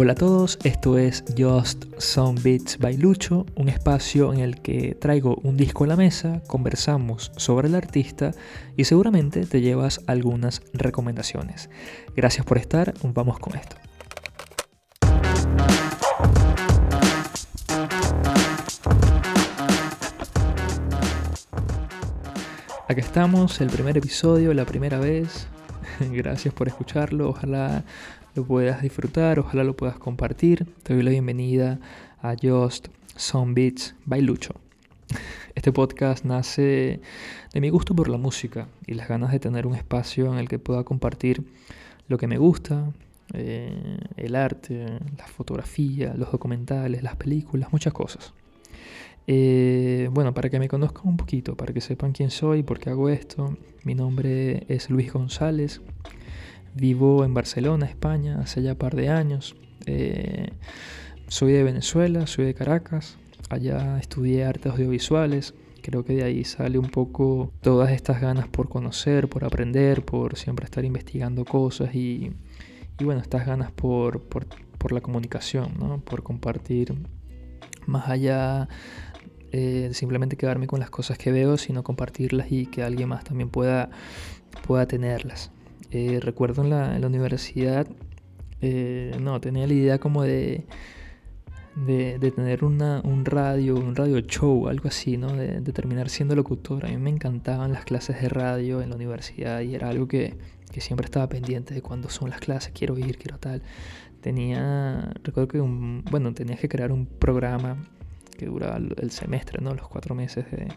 Hola a todos, esto es Just Some Beats by Lucho, un espacio en el que traigo un disco a la mesa, conversamos sobre el artista y seguramente te llevas algunas recomendaciones. Gracias por estar, vamos con esto. Aquí estamos, el primer episodio, la primera vez. Gracias por escucharlo, ojalá lo puedas disfrutar, ojalá lo puedas compartir. Te doy la bienvenida a Just Some Beats. Este podcast nace de mi gusto por la música y las ganas de tener un espacio en el que pueda compartir lo que me gusta, eh, el arte, la fotografía, los documentales, las películas, muchas cosas. Eh, bueno, para que me conozcan un poquito, para que sepan quién soy, por qué hago esto, mi nombre es Luis González, Vivo en Barcelona, España, hace ya un par de años. Eh, soy de Venezuela, soy de Caracas. Allá estudié artes audiovisuales. Creo que de ahí sale un poco todas estas ganas por conocer, por aprender, por siempre estar investigando cosas y, bueno, estas ganas por, la comunicación, por compartir más allá de simplemente quedarme con las cosas que veo, sino compartirlas y que alguien más también pueda, pueda tenerlas. Eh, recuerdo en la, universidad, eh, no, tenía la idea como de, de, tener una, un radio, un radio show, algo así, ¿no? De, terminar siendo locutor. A mí me encantaban las clases de radio en la universidad y era algo que, que siempre estaba pendiente de cuándo son las clases, quiero ir, quiero tal. Tenía, recuerdo que un, bueno, tenías que crear un programa que duraba el semestre, ¿no? Los cuatro meses de,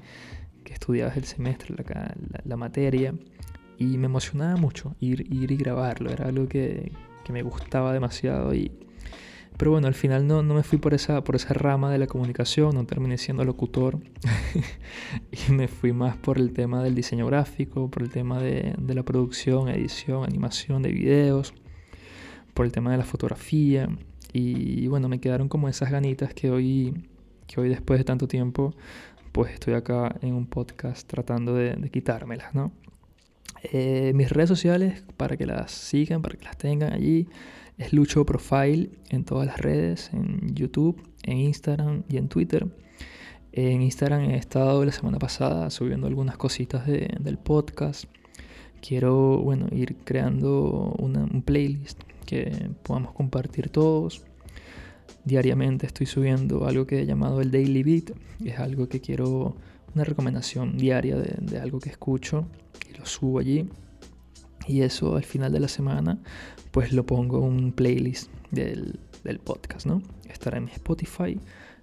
que estudiabas el semestre, la, la materia. Y me emocionaba mucho ir, ir y grabarlo, era algo que, que me gustaba demasiado y... Pero bueno, al final no, no, me fui por esa, por esa rama de la comunicación, no terminé siendo locutor. Y me fui más por el tema del diseño gráfico, por el tema de, de la producción, edición, animación de videos, por el tema de la fotografía. Y bueno, me quedaron como esas ganitas que hoy, que hoy después de tanto tiempo, pues estoy acá en un podcast tratando de, de quitármelas, ¿no? Eh, mis redes sociales, para que las sigan, para que las tengan allí, es Lucho Profile en todas las redes, en YouTube, en Instagram y en Twitter. En Instagram he estado la semana pasada subiendo algunas cositas del podcast. Quiero, bueno, ir creando una, un playlist que podamos compartir todos. Diariamente estoy subiendo algo que he llamado el Daily Beat. Es algo que quiero, una recomendación diaria de, algo que escucho lo subo allí. Y eso al final de la semana, pues lo pongo en un playlist del, del podcast, ¿no? Estará en mi Spotify,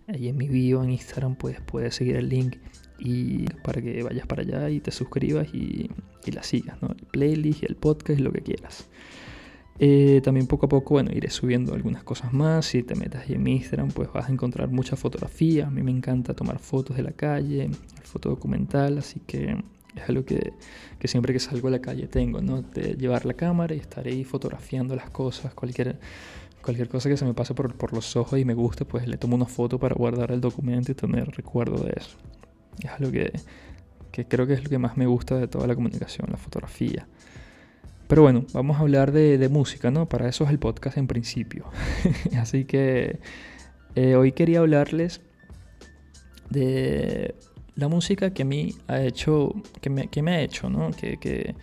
ahí en mi bio en Instagram, pues puedes seguir el link y para que vayas para allá y te suscribas y, y la sigas, ¿no? El playlist y el podcast, lo que quieras. Eh, también poco a poco, bueno, iré subiendo algunas cosas más. Si te metes ahí en mi Instagram, pues vas a encontrar muchas fotografías. A mí me encanta tomar fotos de la calle, el foto documental, así que es algo que, que, siempre que salgo a la calle tengo, ¿no? De llevar la cámara y estar ahí fotografiando las cosas, cualquier, cualquier cosa que se me pase por, por los ojos y me guste, pues le tomo una foto para guardar el documento y tener recuerdo de eso. Es algo que, que creo que es lo que más me gusta de toda la comunicación, la fotografía. Pero bueno, vamos a hablar de, de música, ¿no? Para eso es el podcast en principio. Así que eh, hoy quería hablarles de la música que a mí ha hecho, que me, que me ha hecho, ¿no? Que, que,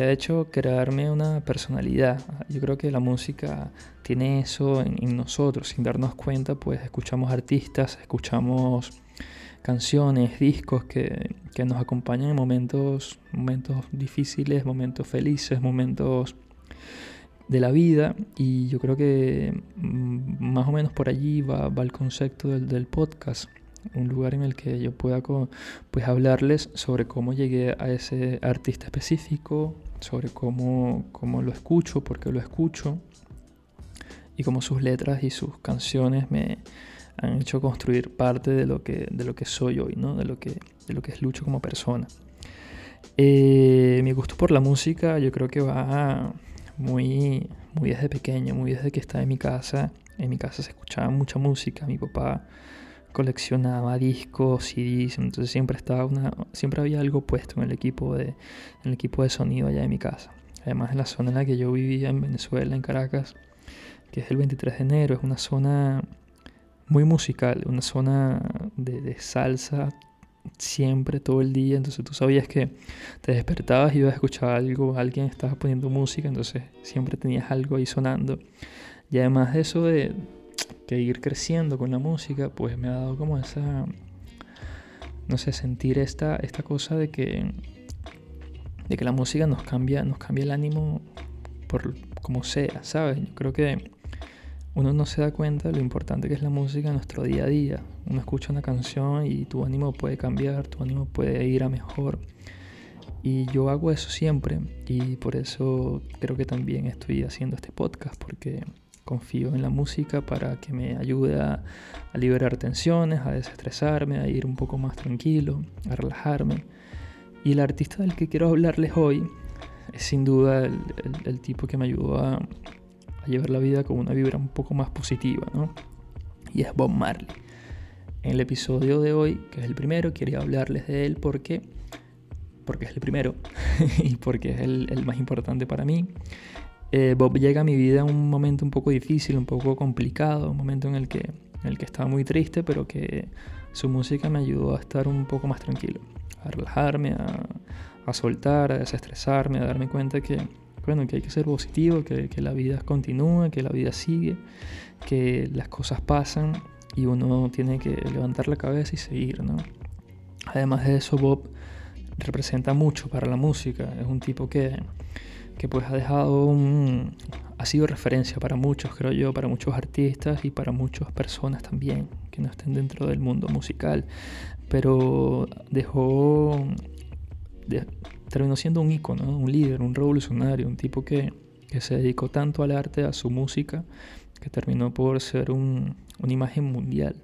ha hecho crearme una personalidad. Yo creo que la música tiene eso en nosotros, sin darnos cuenta, pues escuchamos artistas, escuchamos canciones, discos que, que, nos acompañan en momentos, momentos difíciles, momentos felices, momentos de la vida. Y yo creo que mm, más o menos por allí va, va el concepto del, del podcast. Un lugar en el que yo pueda pues hablarles sobre cómo llegué a ese artista específico, sobre cómo, cómo lo escucho, por qué lo escucho y cómo sus letras y sus canciones me han hecho construir parte de lo que, de lo que soy hoy, ¿no? de, lo que, de lo que es Lucho como persona. Eh, mi gusto por la música yo creo que va muy, muy desde pequeño, muy desde que estaba en mi casa. En mi casa se escuchaba mucha música, mi papá coleccionaba discos, CDs, entonces siempre estaba una, siempre había algo puesto en el equipo de, en el equipo de sonido allá de mi casa. Además en la zona en la que yo vivía en Venezuela, en Caracas, que es el 23 de enero. Es una zona muy musical, una zona de, salsa siempre, todo el día. Entonces tú sabías que te despertabas y ibas a escuchar algo, alguien estaba poniendo música, entonces siempre tenías algo ahí sonando. Y además de eso de que ir creciendo con la música, pues me ha dado como esa, no sé, sentir esta, esta cosa de que, de que la música nos cambia, nos cambia el ánimo por como sea, ¿sabes? Yo creo que uno no se da cuenta de lo importante que es la música en nuestro día a día. Uno escucha una canción y tu ánimo puede cambiar, tu ánimo puede ir a mejor. Y yo hago eso siempre y por eso creo que también estoy haciendo este podcast porque confío en la música para que me ayude a, liberar tensiones, a desestresarme, a ir un poco más tranquilo, a relajarme. Y el artista del que quiero hablarles hoy es sin duda el tipo que me ayudó a, a llevar la vida con una vibra un poco más positiva, ¿no? Y es Bob Marley. En el episodio de hoy, que es el primero, quería hablarles de él porque, porque es el primero y porque es el, más importante para mí. Eh, Bob llega a mi vida en un momento un poco difícil, un poco complicado, un momento en el que, en el que estaba muy triste, pero que su música me ayudó a estar un poco más tranquilo, a relajarme, a, a soltar, a desestresarme, a darme cuenta que, bueno, que hay que ser positivo, que, la vida continúa, que la vida sigue, que las cosas pasan y uno tiene que levantar la cabeza y seguir, ¿no? Además de eso, Bob representa mucho para la música. Es un tipo que, que pues ha dejado un... ha sido referencia para muchos, creo yo, para muchos artistas y para muchas personas también que no estén dentro del mundo musical. Pero dejó terminó siendo un ícono, un líder, un revolucionario, un tipo que, se dedicó tanto al arte, a su música, que terminó por ser una imagen mundial.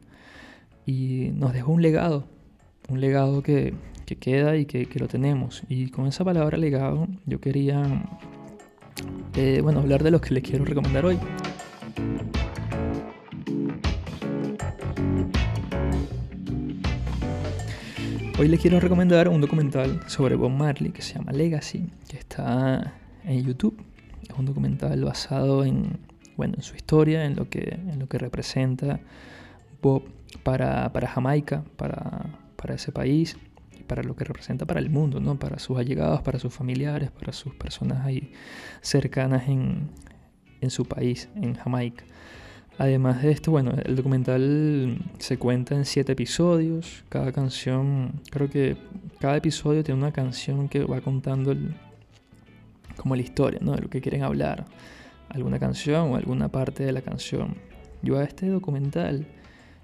Y nos dejó un legado, un legado que, queda y que, lo tenemos. Y con esa palabra legado yo quería eh, bueno, hablar de los que les quiero recomendar hoy. Hoy les quiero recomendar un documental sobre Bob Marley que se llama Legacy, que está en YouTube. Es un documental basado en, bueno, en su historia, en lo que, en lo que representa Bob para, Jamaica, para, para ese país y para lo que representa para el mundo, ¿no? para sus allegados, para sus familiares, para sus personas ahí cercanas en, en su país, en Jamaica. Además de esto, bueno, el documental se cuenta en siete episodios. Cada canción, creo que cada episodio tiene una canción que va contando como la historia, ¿no? De lo que quieren hablar. Alguna canción o alguna parte de la canción. Yo a este documental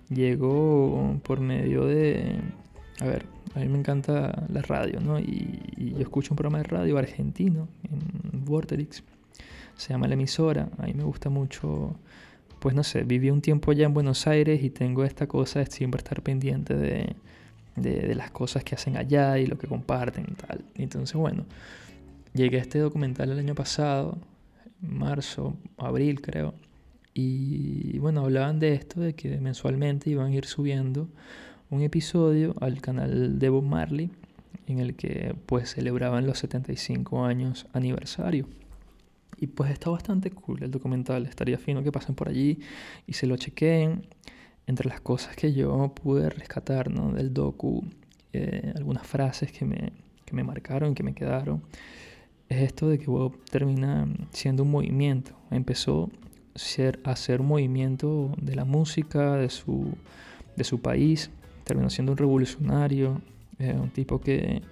llego por medio de... A ver, a mí me encanta la radio, ¿no? Y, yo escucho un programa de radio argentino en Vorterix. Se llama La Emisora. A mí me gusta mucho pues no sé, viví un tiempo allá en Buenos Aires y tengo esta cosa de siempre estar pendiente de, de, las cosas que hacen allá y lo que comparten y tal. Entonces, bueno, llegué a este documental el año pasado, marzo, abril creo, y bueno, hablaban de esto, de que mensualmente iban a ir subiendo un episodio al canal de Bob Marley en el que pues celebraban los 75 años aniversario. Y pues está bastante cool el documental. Estaría fino que pasen por allí y se lo chequeen. Entre las cosas que yo pude rescatar ¿no? del docu, eh, algunas frases que me, que me marcaron, que me quedaron, es esto de que Bob termina siendo un movimiento. Empezó ser, a ser un movimiento de la música, de su, de su país. Terminó siendo un revolucionario, eh, un tipo que,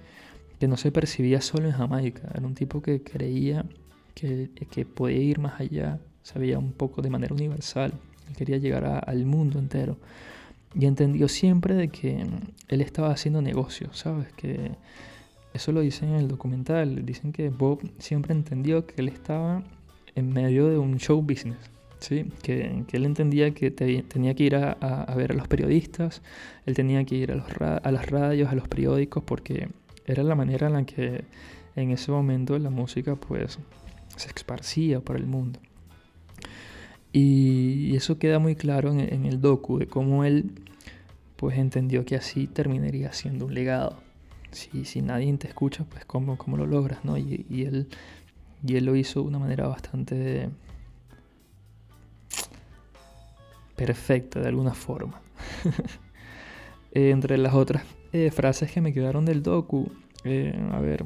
que no se percibía solo en Jamaica. Era un tipo que creía que, que podía ir más allá, sabía un poco de manera universal, él quería llegar al mundo entero. Y entendió siempre de que él estaba haciendo negocios, ¿sabes? Que eso lo dicen en el documental, dicen que Bob siempre entendió que él estaba en medio de un show business, ¿sí? Que, que él entendía que tenía que ir a, a, ver a los periodistas, él tenía que ir a, los a las radios, a los periódicos, porque era la manera en la que en ese momento la música pues se esparcía por el mundo. Y eso queda muy claro en, el docu de cómo él pues entendió que así terminaría siendo un legado. Si, si nadie te escucha, pues cómo, cómo lo logras, ¿no? Y, él, y él lo hizo de una manera bastante perfecta de alguna forma. Entre las otras eh, frases que me quedaron del docu, eh, a ver,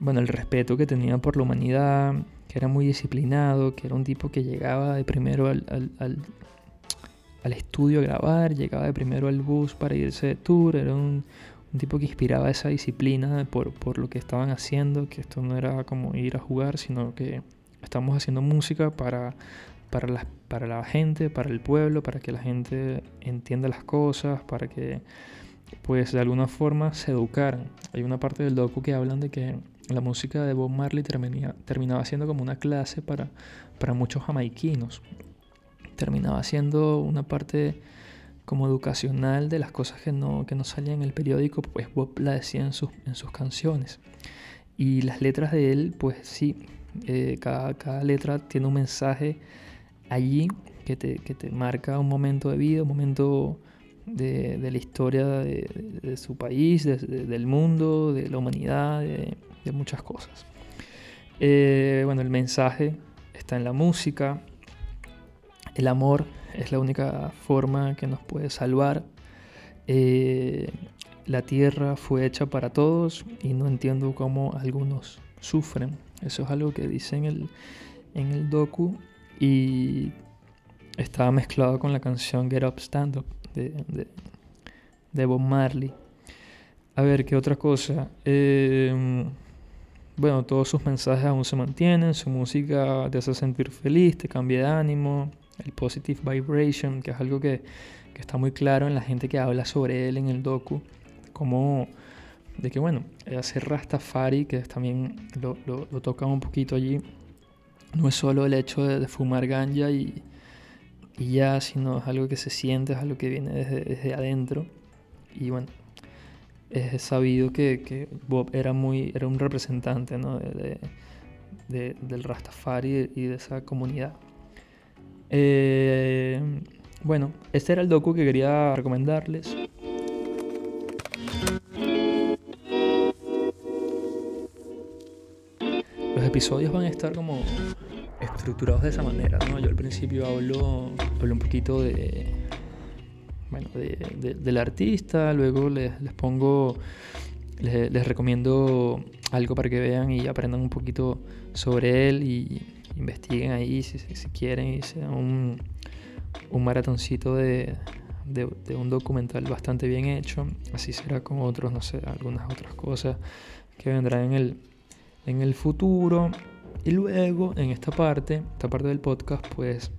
bueno, el respeto que tenía por la humanidad, que era muy disciplinado, que era un tipo que llegaba de primero al, al, estudio a grabar, llegaba de primero al bus para irse de tour, era un, un tipo que inspiraba esa disciplina por, por, lo que estaban haciendo, que esto no era como ir a jugar, sino que estamos haciendo música para, para, la, para la gente, para el pueblo, para que la gente entienda las cosas, para que pues de alguna forma se educaran. Hay una parte del docu que hablan de que la música de Bob Marley terminaba siendo como una clase para, para muchos jamaiquinos. Terminaba siendo una parte como educacional de las cosas que no, que no salían en el periódico, pues Bob la decía en sus, en sus canciones. Y las letras de él, pues sí, eh, cada, cada, letra tiene un mensaje allí que te, que te, marca un momento de vida, un momento de, de la historia de, de su país, del mundo, de la humanidad, de, muchas cosas. Eh, bueno, el mensaje está en la música, el amor es la única forma que nos puede salvar. Eh, la tierra fue hecha para todos y no entiendo cómo algunos sufren. Eso es algo que dice en el, en el docu y estaba mezclado con la canción Get Up Stand Up de, de, Bob Marley. A ver, ¿qué otra cosa? Eh, bueno, todos sus mensajes aún se mantienen, su música te hace sentir feliz, te cambia de ánimo, el positive vibration, que es algo que, está muy claro en la gente que habla sobre él en el docu, como de que bueno, hacer Rastafari, que también lo, lo, toca un poquito allí, no es solo el hecho de, fumar ganja y, y, ya, sino es algo que se siente, es algo que viene desde, adentro. Y bueno, es sabido que, Bob era, muy, era un representante del Rastafari y de esa comunidad. Eh, bueno, este era el docu que quería recomendarles. Los episodios van a estar como estructurados de esa manera, ¿no? Yo al principio hablo, hablo un poquito de, bueno, del artista, luego les, pongo, les, recomiendo algo para que vean y aprendan un poquito sobre él y investiguen ahí si, quieren y sea un, un maratoncito de, de, un documental bastante bien hecho. Así será con otros, no sé, algunas otras cosas que vendrán en el, en el futuro. Y luego, en esta parte, esta parte del podcast, pues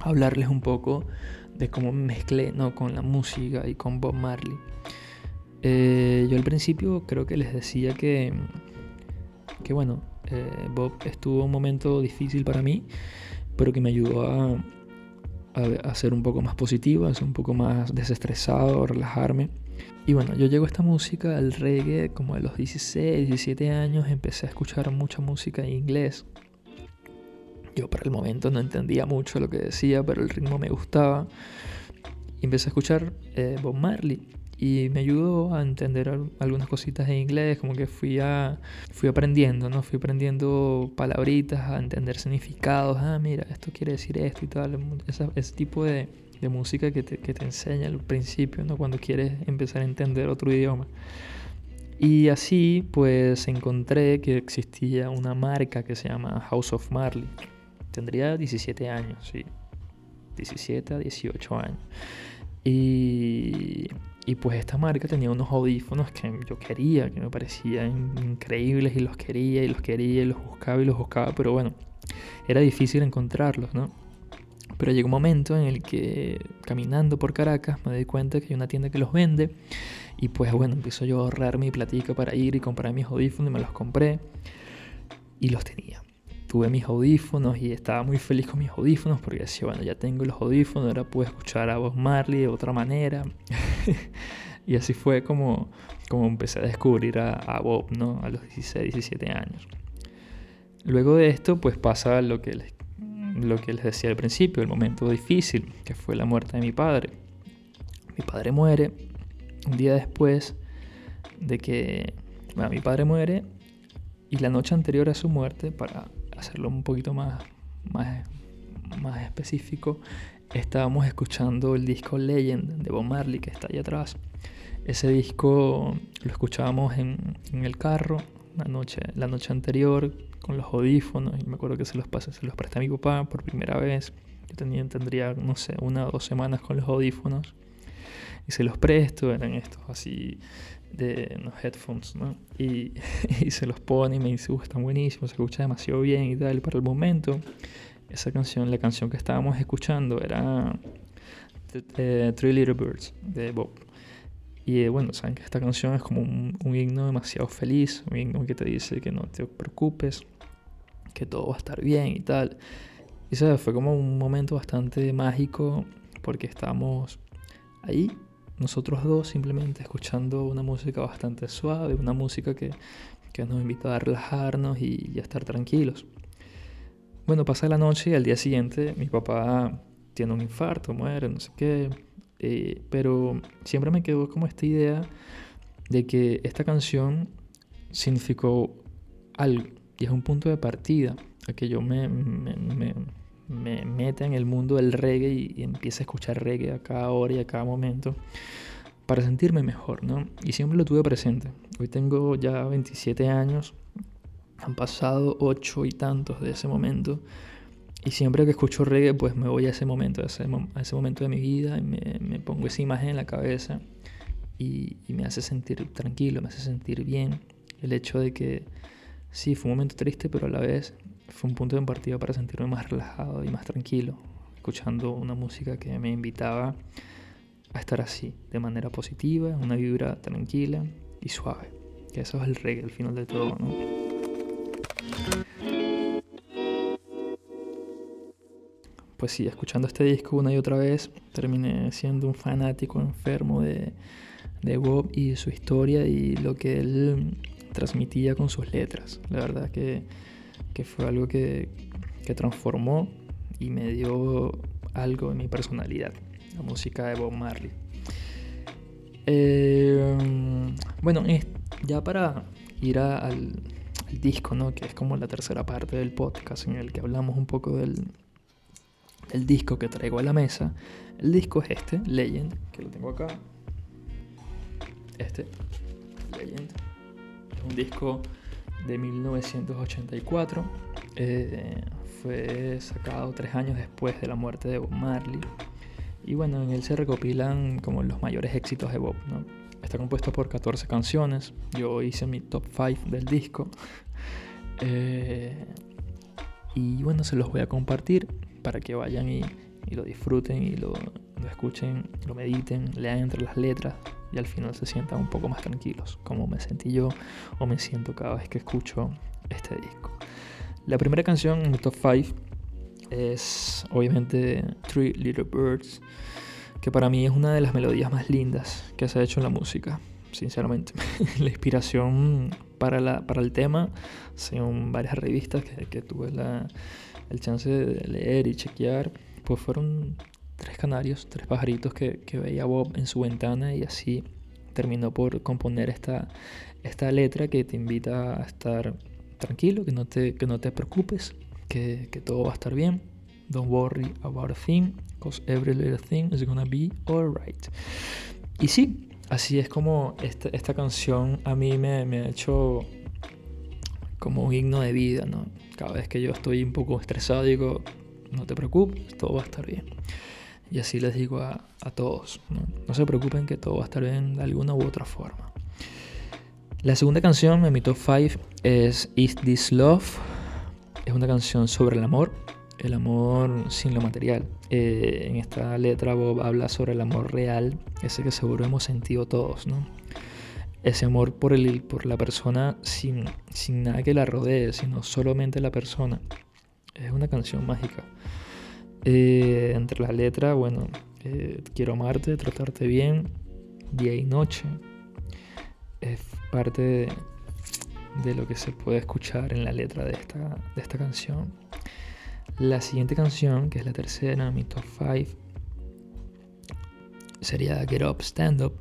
hablarles un poco de cómo mezclé ¿no? con la música y con Bob Marley. Eh, yo al principio creo que les decía que, que bueno, eh, Bob estuvo un momento difícil para mí, pero que me ayudó a, a, ser un poco más positivo, a ser un poco más desestresado, relajarme. Y bueno, yo llego a esta música, al reggae, como a los 16, 17 años, empecé a escuchar mucha música en inglés. Yo para el momento no entendía mucho lo que decía, pero el ritmo me gustaba. Y empecé a escuchar eh, Bob Marley y me ayudó a entender algunas cositas en inglés, como que fui, a, fui aprendiendo, ¿no? Fui aprendiendo palabritas, a entender significados, ah, mira, esto quiere decir esto y tal, ese tipo de, de música que te, que te, enseña al principio, ¿no? Cuando quieres empezar a entender otro idioma. Y así, pues, encontré que existía una marca que se llama House of Marley. Tendría 17 años, sí. 17 a 18 años. Y y pues esta marca tenía unos audífonos que yo quería, que me parecían increíbles y los quería y los quería y los buscaba y los buscaba, pero bueno, era difícil encontrarlos, ¿no? Pero llegó un momento en el que caminando por Caracas me di cuenta que hay una tienda que los vende y pues bueno, empiezo yo a ahorrar mi platica para ir y comprar mis audífonos y me los compré y los tenía tuve mis audífonos y estaba muy feliz con mis audífonos porque decía, bueno, ya tengo los audífonos, ahora puedo escuchar a Bob Marley de otra manera. y así fue como, como empecé a descubrir a, Bob, ¿no? A los 16, 17 años. Luego de esto, pues pasa lo que, les, lo que les decía al principio, el momento difícil, que fue la muerte de mi padre. Mi padre muere un día después de que, bueno, mi padre muere y la noche anterior a su muerte, para hacerlo un poquito más, más, más específico, estábamos escuchando el disco Legend de Bob Marley que está ahí atrás. Ese disco lo escuchábamos en, el carro la noche, la noche anterior con los audífonos y me acuerdo que se los pasé, se los presté a mi papá por primera vez. Yo tenía, tendría, no sé, una o dos semanas con los audífonos y se los presto, eran estos así de los headphones, ¿no? Y, y, se los pone y me dice, uh, están buenísimos, se escucha demasiado bien y tal. Para el momento, esa canción, la canción que estábamos escuchando era Three Little Birds de Bob. Y eh, bueno, saben que esta canción es como un, un, himno demasiado feliz, un himno que te dice que no te preocupes, que todo va a estar bien y tal. Y ¿sabes? fue como un momento bastante mágico porque estábamos ahí nosotros dos simplemente escuchando una música bastante suave, una música que, nos invita a relajarnos y, a estar tranquilos. Bueno, pasa la noche y al día siguiente mi papá tiene un infarto, muere, no sé qué. Eh, pero siempre me quedó como esta idea de que esta canción significó algo y es un punto de partida a que yo me meta en el mundo del reggae y, empiece a escuchar reggae a cada hora y a cada momento para sentirme mejor, ¿no? Y siempre lo tuve presente. Hoy tengo ya 27 años, han pasado 8 y tantos de ese momento. Y siempre que escucho reggae, pues me voy a ese momento, a ese, momento de mi vida y me, me, pongo esa imagen en la cabeza y, y, me hace sentir tranquilo, me hace sentir bien. El hecho de que sí, fue un momento triste, pero a la vez fue un punto de partida para sentirme más relajado y más tranquilo, escuchando una música que me invitaba a estar así, de manera positiva, una vibra tranquila y suave. Que eso es el reggae al final de todo, ¿no? Pues sí, escuchando este disco una y otra vez, terminé siendo un fanático enfermo de, de Bob y su historia y lo que él transmitía con sus letras. La verdad que que fue algo que, que transformó y me dio algo en mi personalidad, la música de Bob Marley. Eh, bueno, ya para ir al, disco, ¿no? que es como la tercera parte del podcast en el que hablamos un poco del, del disco que traigo a la mesa. El disco es este, Legend, que lo tengo acá. Este, Legend. Es un disco de 1984. Eh, fue sacado tres años después de la muerte de Bob Marley. Y bueno, en él se recopilan como los mayores éxitos de Bob. ¿no? Está compuesto por 14 canciones. Yo hice mi top 5 del disco. Eh, y bueno, se los voy a compartir para que vayan y, lo disfruten y lo, lo escuchen, lo mediten, lean entre las letras y al final se sientan un poco más tranquilos, como me sentí yo o me siento cada vez que escucho este disco. La primera canción en mi top 5 es obviamente Three Little Birds, que para mí es una de las melodías más lindas que se ha hecho en la música, sinceramente. la inspiración para, la, para el tema, según varias revistas que, que tuve la, el chance de leer y chequear, pues fueron tres canarios, tres pajaritos que, veía Bob en su ventana y así terminó por componer esta, esta letra que te invita a estar tranquilo, que no te, que no te preocupes, que, todo va a estar bien. Don't worry about a thing, because every little thing is gonna be alright. Y sí, así es como esta, esta canción a mí me, me, ha hecho como un himno de vida, ¿no? Cada vez que yo estoy un poco estresado digo, no te preocupes, todo va a estar bien. Y así les digo a, todos, ¿no? se preocupen que todo va a estar bien de alguna u otra forma. La segunda canción en mi top 5 es Is This Love. Es una canción sobre el amor, el amor sin lo material. Eh, en esta letra Bob habla sobre el amor real, ese que seguro hemos sentido todos, ¿no? Ese amor por, el, por la persona sin, sin nada que la rodee, sino solamente la persona. Es una canción mágica. Eh, entre las letras, bueno, eh, quiero amarte, tratarte bien, día y noche. Es parte de, lo que se puede escuchar en la letra de esta, de esta canción. La siguiente canción, que es la tercera, mi top 5, sería Get Up, Stand Up,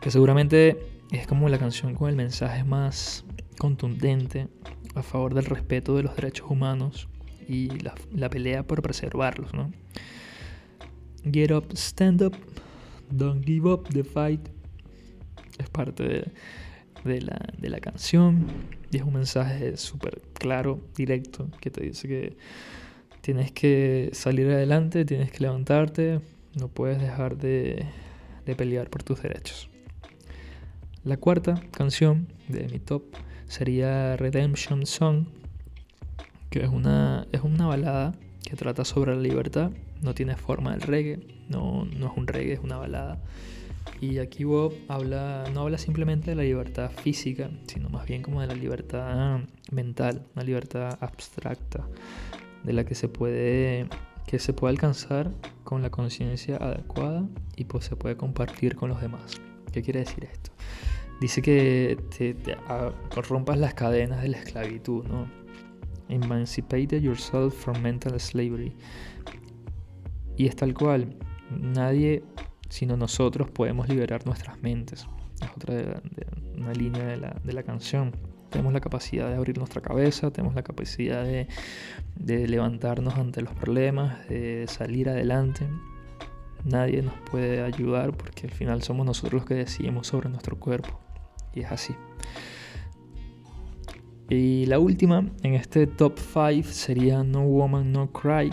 que seguramente es como la canción con el mensaje más contundente a favor del respeto de los derechos humanos y la, pelea por preservarlos, ¿no? Get Up, Stand Up, Don't Give Up the Fight. Es parte de, la, de la canción y es un mensaje súper claro, directo, que te dice que tienes que salir adelante, tienes que levantarte, no puedes dejar de, de pelear por tus derechos. La cuarta canción de mi top sería Redemption Song, que es una, es una balada que trata sobre la libertad. No tiene forma del reggae, no, no es un reggae, es una balada. Y aquí Bob habla, no habla simplemente de la libertad física, sino más bien como de la libertad mental, una libertad abstracta, de la que se puede, que se puede alcanzar con la conciencia adecuada y pues se puede compartir con los demás. ¿Qué quiere decir esto? Dice que te, rompas las cadenas de la esclavitud, ¿no? Emancipate yourself from mental slavery. Y es tal cual. Nadie, sino nosotros, podemos liberar nuestras mentes. Es otra de, una línea de la, de la, canción. Tenemos la capacidad de abrir nuestra cabeza, tenemos la capacidad de, de levantarnos ante los problemas, de salir adelante. Nadie nos puede ayudar porque al final somos nosotros los que decidimos sobre nuestro cuerpo y es así. Y la última en este top 5 sería No Woman No Cry,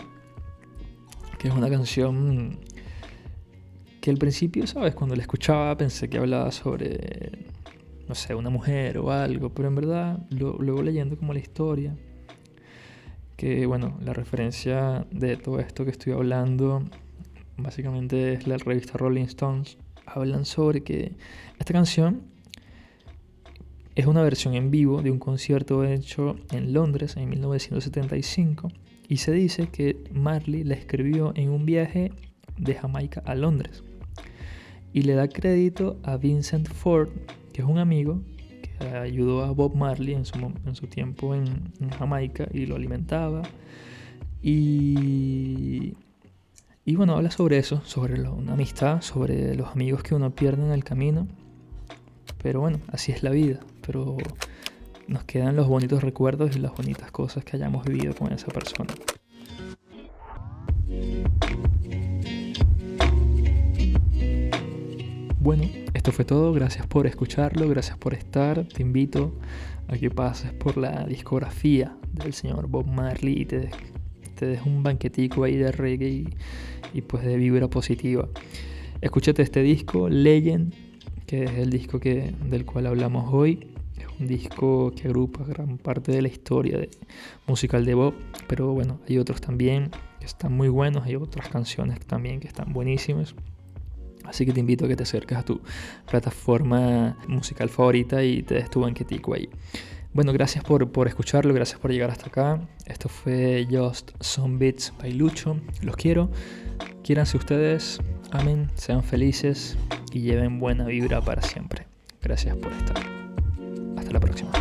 que es una canción que al principio, ¿sabes? Cuando la escuchaba pensé que hablaba sobre, no sé, una mujer o algo, pero en verdad luego leyendo como la historia, que bueno, la referencia de todo esto que estoy hablando básicamente es la revista Rolling Stones, hablan sobre que esta canción es una versión en vivo de un concierto hecho en Londres en 1975 y se dice que Marley la escribió en un viaje de Jamaica a Londres. Y le da crédito a Vincent Ford, que es un amigo que ayudó a Bob Marley en su, tiempo en, Jamaica y lo alimentaba. Y, y bueno, habla sobre eso, sobre una amistad, sobre los amigos que uno pierde en el camino. Pero bueno, así es la vida pero nos quedan los bonitos recuerdos y las bonitas cosas que hayamos vivido con esa persona. Bueno, esto fue todo. Gracias por escucharlo, gracias por estar. Te invito a que pases por la discografía del señor Bob Marley y te, des un banquetico ahí de reggae y, y pues de vibra positiva. Escúchate este disco, Legend, que es el disco que, del cual hablamos hoy un disco que agrupa gran parte de la historia musical de Bob, pero bueno, hay otros también que están muy buenos, hay otras canciones también que están buenísimas. Así que te invito a que te acerques a tu plataforma musical favorita y te des tu banquetico ahí. Bueno, gracias por, por escucharlo, gracias por llegar hasta acá. Esto fue Just Some Beats by Lucho. Los quiero. Quiéranse ustedes. Amén. Sean felices y lleven buena vibra para siempre. Gracias por estar la próxima.